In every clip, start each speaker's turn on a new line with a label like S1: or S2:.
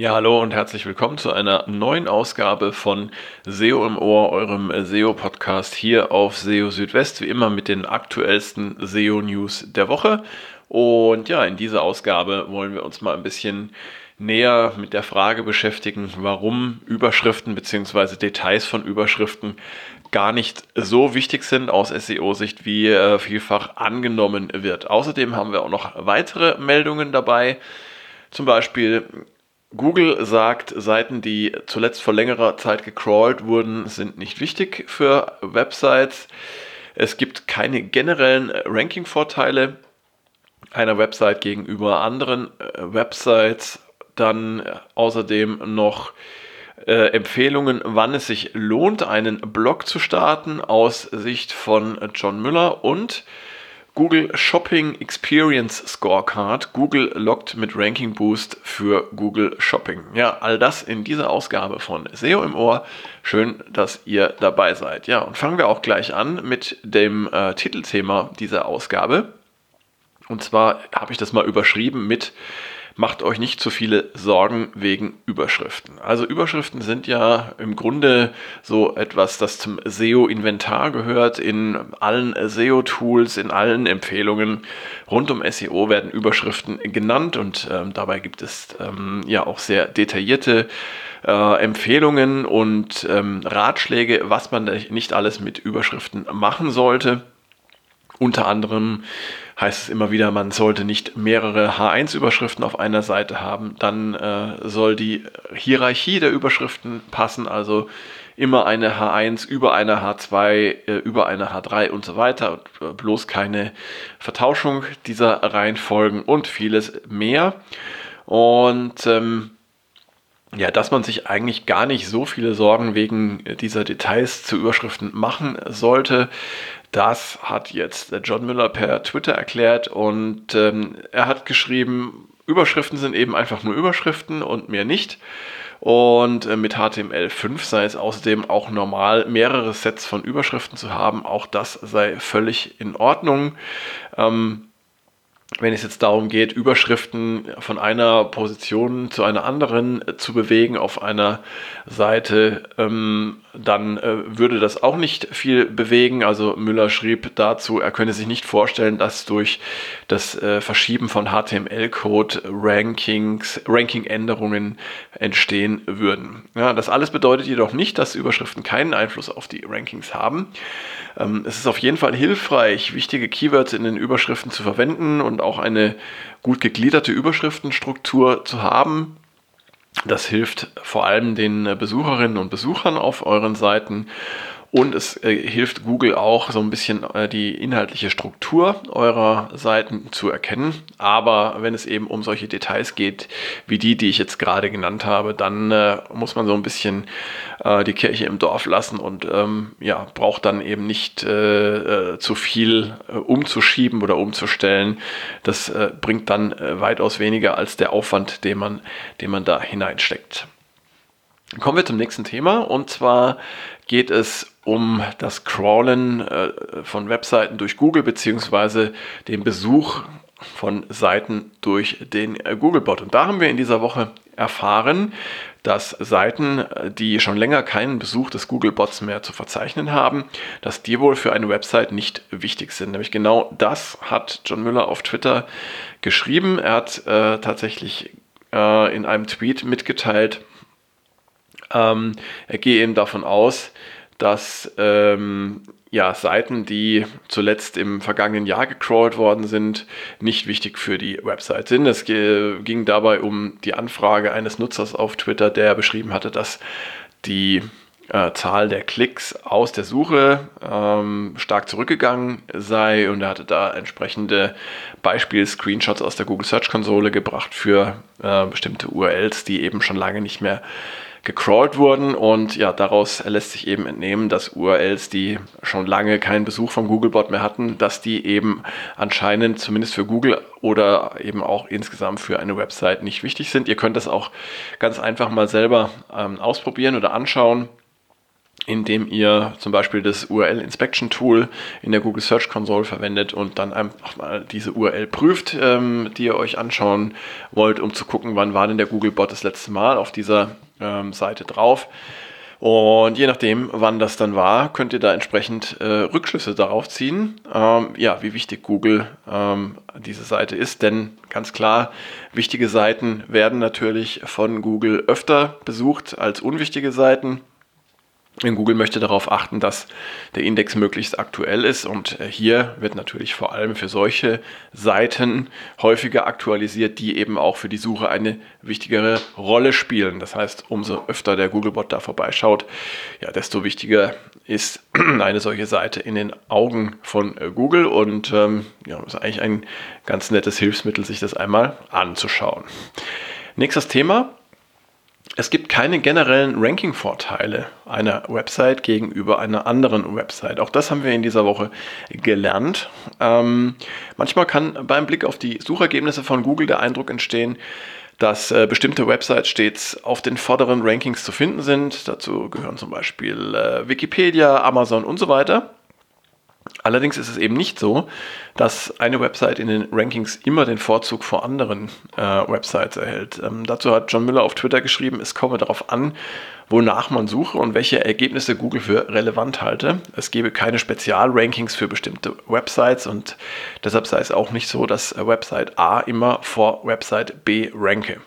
S1: Ja, hallo und herzlich willkommen zu einer neuen Ausgabe von SEO im Ohr, eurem SEO-Podcast hier auf SEO Südwest, wie immer mit den aktuellsten SEO-News der Woche. Und ja, in dieser Ausgabe wollen wir uns mal ein bisschen näher mit der Frage beschäftigen, warum Überschriften bzw. Details von Überschriften gar nicht so wichtig sind aus SEO-Sicht, wie äh, vielfach angenommen wird. Außerdem haben wir auch noch weitere Meldungen dabei. Zum Beispiel Google sagt, Seiten, die zuletzt vor längerer Zeit gecrawlt wurden, sind nicht wichtig für Websites. Es gibt keine generellen Ranking-Vorteile einer Website gegenüber anderen äh, Websites. Dann äh, außerdem noch äh, Empfehlungen, wann es sich lohnt, einen Blog zu starten aus Sicht von John Müller und Google Shopping Experience Scorecard. Google lockt mit Ranking Boost für Google Shopping. Ja, all das in dieser Ausgabe von SEO im Ohr. Schön, dass ihr dabei seid. Ja, und fangen wir auch gleich an mit dem äh, Titelthema dieser Ausgabe. Und zwar habe ich das mal überschrieben mit macht euch nicht zu viele Sorgen wegen Überschriften. Also Überschriften sind ja im Grunde so etwas, das zum SEO-Inventar gehört. In allen SEO-Tools, in allen Empfehlungen rund um SEO werden Überschriften genannt und ähm, dabei gibt es ähm, ja auch sehr detaillierte äh, Empfehlungen und ähm, Ratschläge, was man nicht alles mit Überschriften machen sollte. Unter anderem heißt es immer wieder, man sollte nicht mehrere H1-Überschriften auf einer Seite haben. Dann äh, soll die Hierarchie der Überschriften passen, also immer eine H1 über eine H2, äh, über eine H3 und so weiter. Und, äh, bloß keine Vertauschung dieser Reihenfolgen und vieles mehr. Und ähm, ja, dass man sich eigentlich gar nicht so viele Sorgen wegen dieser Details zu Überschriften machen sollte. Das hat jetzt John Müller per Twitter erklärt und ähm, er hat geschrieben, Überschriften sind eben einfach nur Überschriften und mehr nicht. Und äh, mit HTML5 sei es außerdem auch normal, mehrere Sets von Überschriften zu haben. Auch das sei völlig in Ordnung. Ähm, wenn es jetzt darum geht, Überschriften von einer Position zu einer anderen äh, zu bewegen auf einer Seite, ähm, dann äh, würde das auch nicht viel bewegen. Also Müller schrieb dazu, er könne sich nicht vorstellen, dass durch das äh, Verschieben von HTML-Code Rankings, Ranking-Änderungen entstehen würden. Ja, das alles bedeutet jedoch nicht, dass Überschriften keinen Einfluss auf die Rankings haben. Ähm, es ist auf jeden Fall hilfreich, wichtige Keywords in den Überschriften zu verwenden und auch eine gut gegliederte Überschriftenstruktur zu haben. Das hilft vor allem den Besucherinnen und Besuchern auf euren Seiten und es äh, hilft Google auch so ein bisschen äh, die inhaltliche Struktur eurer Seiten zu erkennen. Aber wenn es eben um solche Details geht, wie die, die ich jetzt gerade genannt habe, dann äh, muss man so ein bisschen äh, die Kirche im Dorf lassen und ähm, ja, braucht dann eben nicht äh, äh, zu viel umzuschieben oder umzustellen. Das bringt dann weitaus weniger als der Aufwand, den man, den man da hineinsteckt. Kommen wir zum nächsten Thema und zwar geht es um das Crawlen äh, von Webseiten durch Google beziehungsweise den Besuch von Seiten durch den äh, Googlebot. Und da haben wir in dieser Woche erfahren, dass Seiten, die schon länger keinen Besuch des Googlebots mehr zu verzeichnen haben, dass die wohl für eine Website nicht wichtig sind. Nämlich genau das hat John Müller auf Twitter geschrieben. Er hat äh, tatsächlich äh, in einem Tweet mitgeteilt, ähm, er gehe eben davon aus, dass ähm, ja, Seiten, die zuletzt im vergangenen Jahr gecrawlt worden sind, nicht wichtig für die Website sind. Es ging dabei um die Anfrage eines Nutzers auf Twitter, der beschrieben hatte, dass die äh, Zahl der Klicks aus der Suche ähm, stark zurückgegangen sei und er hatte da entsprechende Beispiel-Screenshots aus der Google Search Konsole gebracht für äh, bestimmte URLs, die eben schon lange nicht mehr gecrawlt wurden und ja, daraus lässt sich eben entnehmen, dass URLs, die schon lange keinen Besuch vom Googlebot mehr hatten, dass die eben anscheinend zumindest für Google oder eben auch insgesamt für eine Website nicht wichtig sind. Ihr könnt das auch ganz einfach mal selber ähm, ausprobieren oder anschauen indem ihr zum Beispiel das URL Inspection Tool in der Google Search Console verwendet und dann einfach mal diese URL prüft, ähm, die ihr euch anschauen wollt, um zu gucken, wann war denn der Google Bot das letzte Mal auf dieser ähm, Seite drauf. Und je nachdem, wann das dann war, könnt ihr da entsprechend äh, Rückschlüsse darauf ziehen, ähm, ja, wie wichtig Google ähm, diese Seite ist. Denn ganz klar, wichtige Seiten werden natürlich von Google öfter besucht als unwichtige Seiten. Google möchte darauf achten, dass der Index möglichst aktuell ist und äh, hier wird natürlich vor allem für solche Seiten häufiger aktualisiert, die eben auch für die Suche eine wichtigere Rolle spielen. Das heißt, umso öfter der Googlebot da vorbeischaut, ja, desto wichtiger ist eine solche Seite in den Augen von äh, Google und ähm, ja, ist eigentlich ein ganz nettes Hilfsmittel, sich das einmal anzuschauen. Nächstes Thema, es gibt keine generellen Ranking-Vorteile einer Website gegenüber einer anderen Website. Auch das haben wir in dieser Woche gelernt. Ähm, manchmal kann beim Blick auf die Suchergebnisse von Google der Eindruck entstehen, dass äh, bestimmte Websites stets auf den vorderen Rankings zu finden sind. Dazu gehören zum Beispiel äh, Wikipedia, Amazon und so weiter. Allerdings ist es eben nicht so, dass eine Website in den Rankings immer den Vorzug vor anderen äh, Websites erhält. Ähm, dazu hat John Müller auf Twitter geschrieben, es komme darauf an, wonach man suche und welche Ergebnisse Google für relevant halte. Es gebe keine Spezialrankings für bestimmte Websites und deshalb sei es auch nicht so, dass Website A immer vor Website B ranke.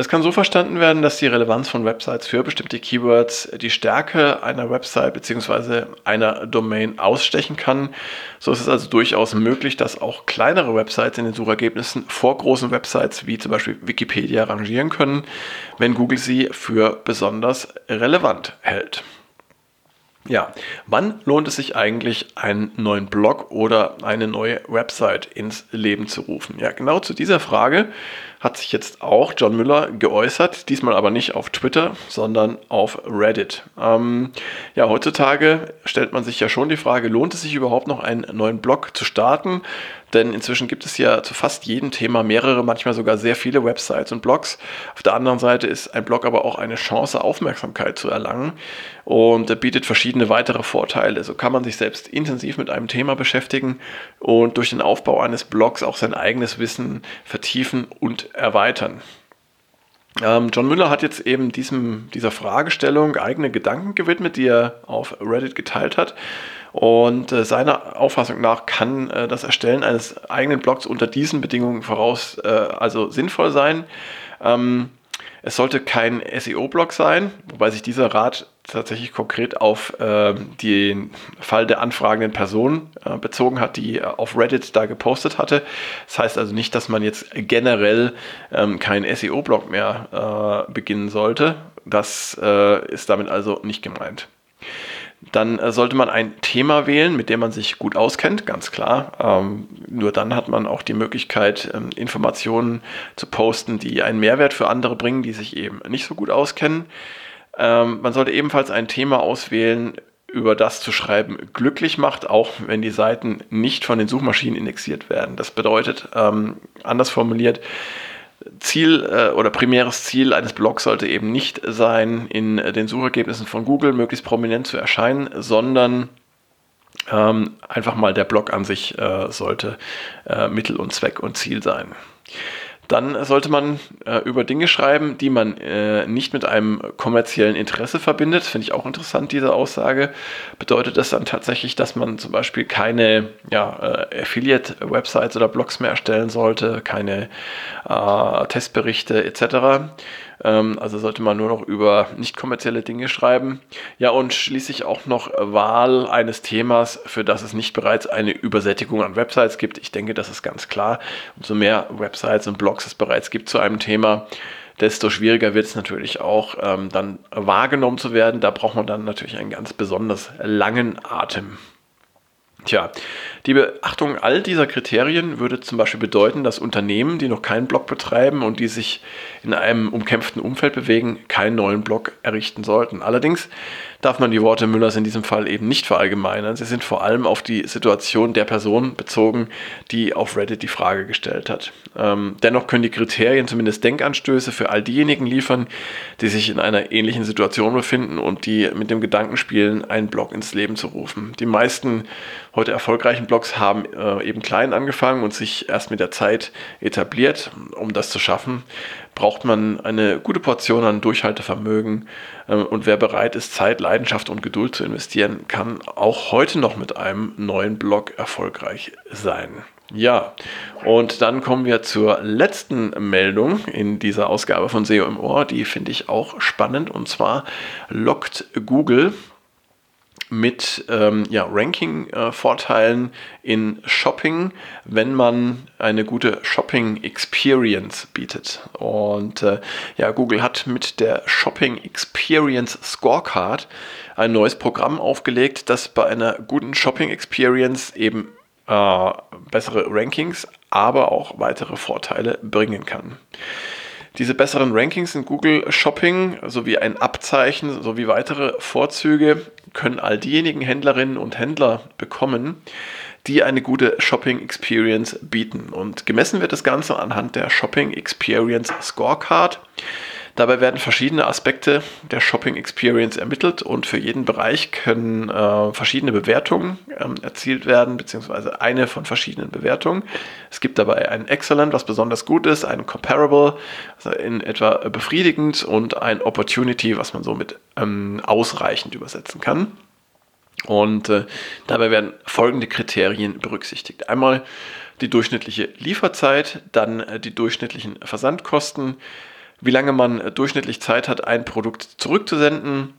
S1: Das kann so verstanden werden, dass die Relevanz von Websites für bestimmte Keywords die Stärke einer Website bzw. einer Domain ausstechen kann. So ist es also durchaus möglich, dass auch kleinere Websites in den Suchergebnissen vor großen Websites wie zum Beispiel Wikipedia rangieren können, wenn Google sie für besonders relevant hält. Ja, wann lohnt es sich eigentlich, einen neuen Blog oder eine neue Website ins Leben zu rufen? Ja, genau zu dieser Frage hat sich jetzt auch John Müller geäußert, diesmal aber nicht auf Twitter, sondern auf Reddit. Ähm, ja, heutzutage stellt man sich ja schon die Frage, lohnt es sich überhaupt noch einen neuen Blog zu starten? Denn inzwischen gibt es ja zu fast jedem Thema mehrere, manchmal sogar sehr viele Websites und Blogs. Auf der anderen Seite ist ein Blog aber auch eine Chance, Aufmerksamkeit zu erlangen und bietet verschiedene weitere Vorteile. So kann man sich selbst intensiv mit einem Thema beschäftigen und durch den Aufbau eines Blogs auch sein eigenes Wissen vertiefen und erweitern. Ähm, John Müller hat jetzt eben diesem, dieser Fragestellung eigene Gedanken gewidmet, die er auf Reddit geteilt hat. Und äh, seiner Auffassung nach kann äh, das Erstellen eines eigenen Blogs unter diesen Bedingungen voraus äh, also sinnvoll sein. Ähm, es sollte kein SEO-Blog sein, wobei sich dieser Rat tatsächlich konkret auf äh, den Fall der anfragenden Person äh, bezogen hat, die auf Reddit da gepostet hatte. Das heißt also nicht, dass man jetzt generell ähm, keinen SEO-Blog mehr äh, beginnen sollte. Das äh, ist damit also nicht gemeint dann äh, sollte man ein Thema wählen, mit dem man sich gut auskennt, ganz klar. Ähm, nur dann hat man auch die Möglichkeit, ähm, Informationen zu posten, die einen Mehrwert für andere bringen, die sich eben nicht so gut auskennen. Ähm, man sollte ebenfalls ein Thema auswählen, über das zu schreiben glücklich macht, auch wenn die Seiten nicht von den Suchmaschinen indexiert werden. Das bedeutet, ähm, anders formuliert, Ziel äh, oder primäres Ziel eines Blogs sollte eben nicht sein, in den Suchergebnissen von Google möglichst prominent zu erscheinen, sondern ähm, einfach mal der Blog an sich äh, sollte äh, Mittel und Zweck und Ziel sein dann sollte man äh, über Dinge schreiben, die man äh, nicht mit einem kommerziellen Interesse verbindet. Finde ich auch interessant, diese Aussage. Bedeutet das dann tatsächlich, dass man zum Beispiel keine ja, äh, Affiliate-Websites oder Blogs mehr erstellen sollte, keine äh, Testberichte etc. Ähm, also sollte man nur noch über nicht kommerzielle Dinge schreiben. Ja, und schließlich auch noch Wahl eines Themas, für das es nicht bereits eine Übersättigung an Websites gibt. Ich denke, das ist ganz klar. Umso mehr Websites und Blogs es bereits gibt zu einem Thema, desto schwieriger wird es natürlich auch ähm, dann wahrgenommen zu werden. Da braucht man dann natürlich einen ganz besonders langen Atem. Tja, die Beachtung all dieser Kriterien würde zum Beispiel bedeuten, dass Unternehmen, die noch keinen Blog betreiben und die sich in einem umkämpften Umfeld bewegen, keinen neuen Blog errichten sollten. Allerdings darf man die Worte Müllers in diesem Fall eben nicht verallgemeinern. Sie sind vor allem auf die Situation der Person bezogen, die auf Reddit die Frage gestellt hat. Ähm, dennoch können die Kriterien zumindest Denkanstöße für all diejenigen liefern, die sich in einer ähnlichen Situation befinden und die mit dem Gedanken spielen, einen Blog ins Leben zu rufen. Die meisten heute erfolgreichen Blogs haben äh, eben klein angefangen und sich erst mit der Zeit etabliert. Um das zu schaffen, braucht man eine gute Portion an Durchhaltevermögen. Äh, und wer bereit ist, Zeit, Leidenschaft und Geduld zu investieren, kann auch heute noch mit einem neuen Blog erfolgreich sein. Ja, und dann kommen wir zur letzten Meldung in dieser Ausgabe von SEO im Ohr. Die finde ich auch spannend und zwar lockt Google mit ähm, ja, Ranking-Vorteilen äh, in Shopping, wenn man eine gute Shopping-Experience bietet. Und äh, ja, Google hat mit der Shopping Experience Scorecard ein neues Programm aufgelegt, das bei einer guten Shopping Experience eben äh, bessere Rankings, aber auch weitere Vorteile bringen kann. Diese besseren Rankings in Google Shopping sowie ein Abzeichen sowie weitere Vorzüge können all diejenigen Händlerinnen und Händler bekommen, die eine gute Shopping Experience bieten. Und gemessen wird das Ganze anhand der Shopping Experience Scorecard. Dabei werden verschiedene Aspekte der Shopping Experience ermittelt und für jeden Bereich können äh, verschiedene Bewertungen ähm, erzielt werden, beziehungsweise eine von verschiedenen Bewertungen. Es gibt dabei ein Excellent, was besonders gut ist, ein Comparable, also in etwa befriedigend und ein Opportunity, was man somit ähm, ausreichend übersetzen kann. Und äh, dabei werden folgende Kriterien berücksichtigt. Einmal die durchschnittliche Lieferzeit, dann äh, die durchschnittlichen Versandkosten, wie lange man äh, durchschnittlich Zeit hat, ein Produkt zurückzusenden,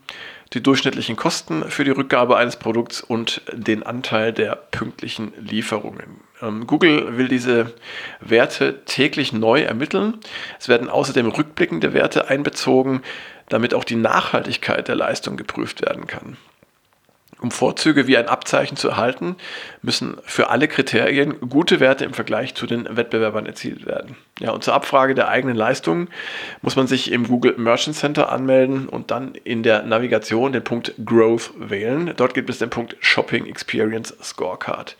S1: die durchschnittlichen Kosten für die Rückgabe eines Produkts und den Anteil der pünktlichen Lieferungen. Ähm, Google will diese Werte täglich neu ermitteln. Es werden außerdem rückblickende Werte einbezogen, damit auch die Nachhaltigkeit der Leistung geprüft werden kann. Um Vorzüge wie ein Abzeichen zu erhalten, müssen für alle Kriterien gute Werte im Vergleich zu den Wettbewerbern erzielt werden. Ja, und zur Abfrage der eigenen Leistungen muss man sich im Google Merchant Center anmelden und dann in der Navigation den Punkt Growth wählen. Dort gibt es den Punkt Shopping Experience Scorecard.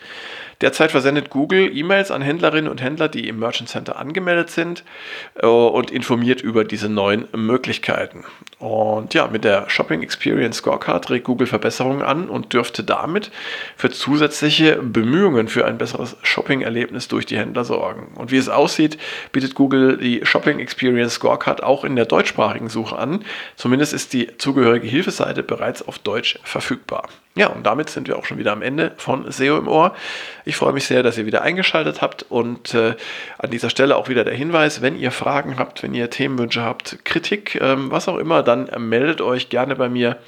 S1: Derzeit versendet Google E-Mails an Händlerinnen und Händler, die im Merchant Center angemeldet sind äh, und informiert über diese neuen Möglichkeiten. Und ja, mit der Shopping Experience Scorecard trägt Google Verbesserungen an und dürfte damit für zusätzliche Bemühungen für ein besseres Shopping-Erlebnis durch die Händler sorgen. Und wie es aussieht, bietet Google die Shopping Experience Scorecard auch in der deutschsprachigen Suche an. Zumindest ist die zugehörige Hilfeseite bereits auf Deutsch verfügbar. Ja, und damit sind wir auch schon wieder am Ende von SEO im Ohr. Ich freue mich sehr, dass ihr wieder eingeschaltet habt und äh, an dieser Stelle auch wieder der Hinweis, wenn ihr Fragen habt, wenn ihr Themenwünsche habt, Kritik, ähm, was auch immer, dann meldet euch gerne bei mir.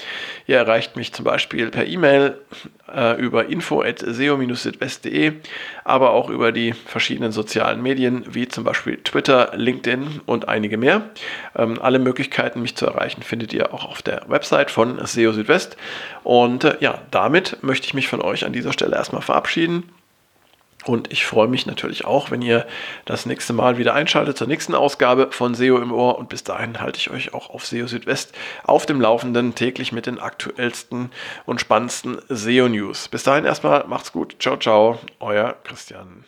S1: Ihr erreicht mich zum Beispiel per E-Mail äh, über info.seo-südwest.de, aber auch über die verschiedenen sozialen Medien wie zum Beispiel Twitter, LinkedIn und einige mehr. Ähm, alle Möglichkeiten, mich zu erreichen, findet ihr auch auf der Website von SEO Südwest. Und äh, ja, damit möchte ich mich von euch an dieser Stelle erstmal verabschieden. Und ich freue mich natürlich auch, wenn ihr das nächste Mal wieder einschaltet zur nächsten Ausgabe von SEO im Ohr. Und bis dahin halte ich euch auch auf SEO Südwest auf dem Laufenden täglich mit den aktuellsten und spannendsten SEO-News. Bis dahin erstmal macht's gut. Ciao, ciao. Euer Christian.